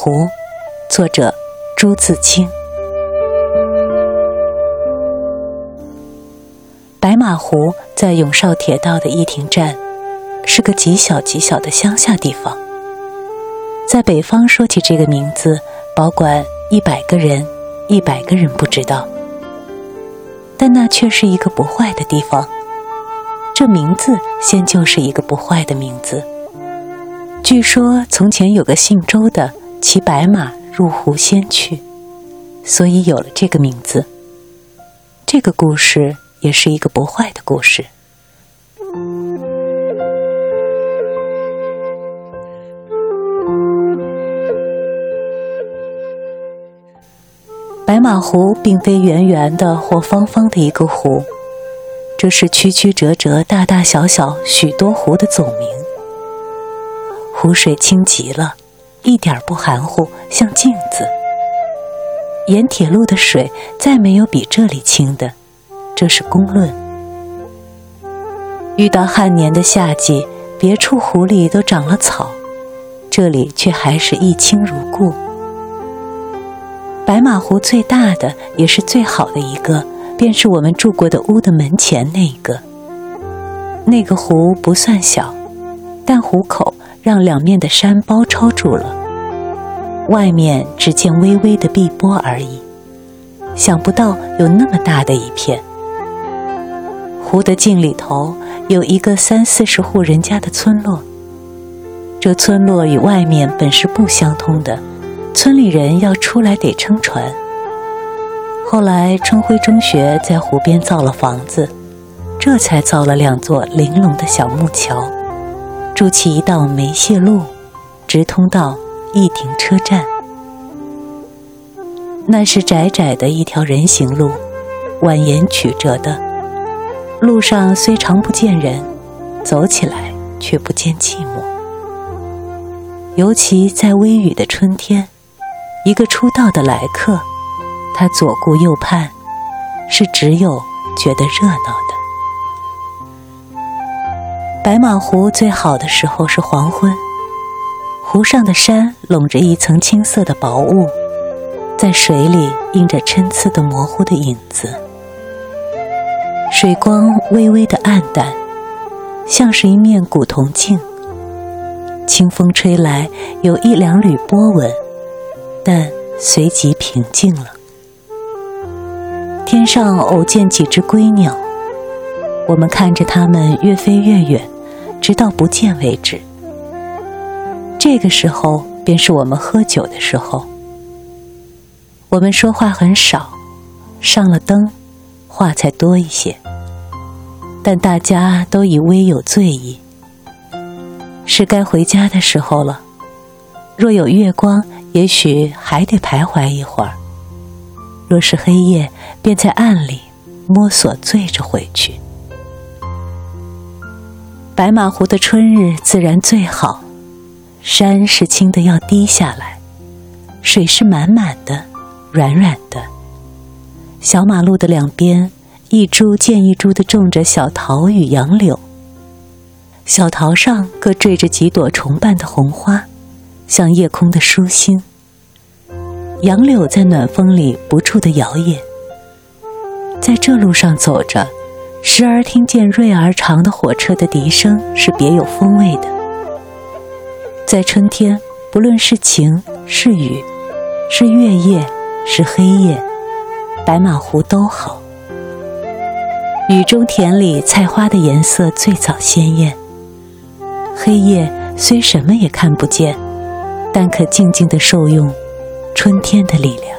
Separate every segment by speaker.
Speaker 1: 湖，作者朱自清。白马湖在永绍铁道的一亭站，是个极小极小的乡下地方。在北方说起这个名字，保管一百个人，一百个人不知道。但那却是一个不坏的地方。这名字先就是一个不坏的名字。据说从前有个姓周的骑白马入湖仙去，所以有了这个名字。这个故事也是一个不坏的故事。白马湖并非圆圆的或方方的一个湖，这是曲曲折折、大大小小许多湖的总名。湖水清极了，一点不含糊，像镜子。沿铁路的水再没有比这里清的，这是公论。遇到旱年的夏季，别处湖里都长了草，这里却还是一清如故。白马湖最大的也是最好的一个，便是我们住过的屋的门前那一个。那个湖不算小，但湖口。让两面的山包抄住了，外面只见微微的碧波而已。想不到有那么大的一片。湖的镜里头有一个三四十户人家的村落，这村落与外面本是不相通的，村里人要出来得撑船。后来春晖中学在湖边造了房子，这才造了两座玲珑的小木桥。筑起一道煤屑路，直通到一亭车站。那是窄窄的一条人行路，蜿蜒曲折的。路上虽常不见人，走起来却不见寂寞。尤其在微雨的春天，一个出道的来客，他左顾右盼，是只有觉得热闹的。白马湖最好的时候是黄昏，湖上的山笼着一层青色的薄雾，在水里映着参差的模糊的影子，水光微微的暗淡，像是一面古铜镜。清风吹来，有一两缕波纹，但随即平静了。天上偶见几只归鸟，我们看着它们越飞越远。直到不见为止。这个时候便是我们喝酒的时候。我们说话很少，上了灯，话才多一些。但大家都已微有醉意，是该回家的时候了。若有月光，也许还得徘徊一会儿；若是黑夜，便在暗里摸索醉着回去。白马湖的春日自然最好，山是青的要滴下来，水是满满的、软软的。小马路的两边，一株见一株的种着小桃与杨柳，小桃上各缀着几朵重瓣的红花，像夜空的书星。杨柳在暖风里不住的摇曳。在这路上走着。时而听见锐而长的火车的笛声，是别有风味的。在春天，不论是晴是雨，是月夜是黑夜，白马湖都好。雨中田里菜花的颜色最早鲜艳。黑夜虽什么也看不见，但可静静的受用春天的力量。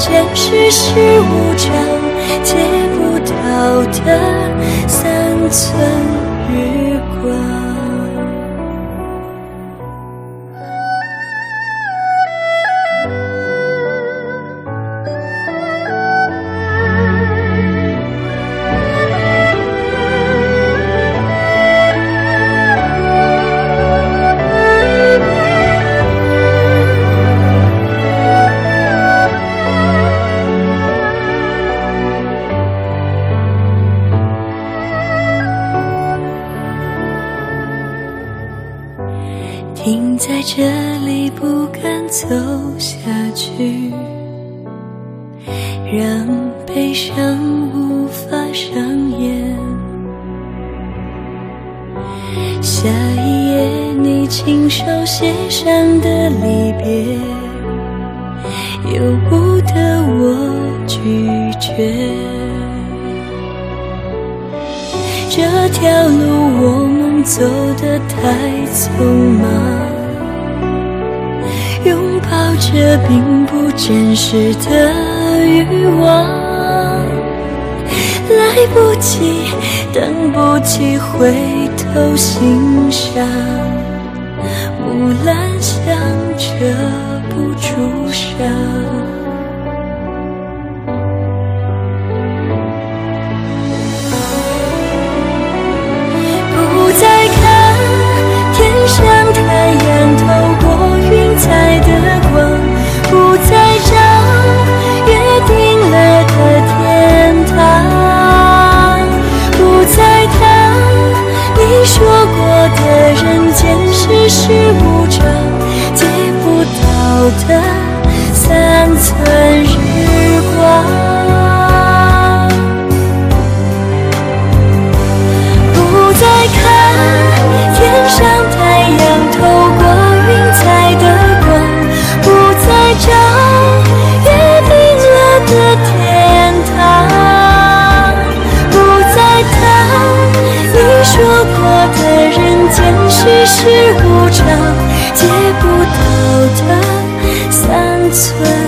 Speaker 2: 间世事无常，借不到的三寸日停在这里，不敢走下去，让悲伤无法上演。下一页，你亲手写上的离别，由不得我拒绝。这条路，我们。走得太匆忙，拥抱着并不真实的欲望，来不及，等不及回头欣赏，木兰香遮不住伤。存。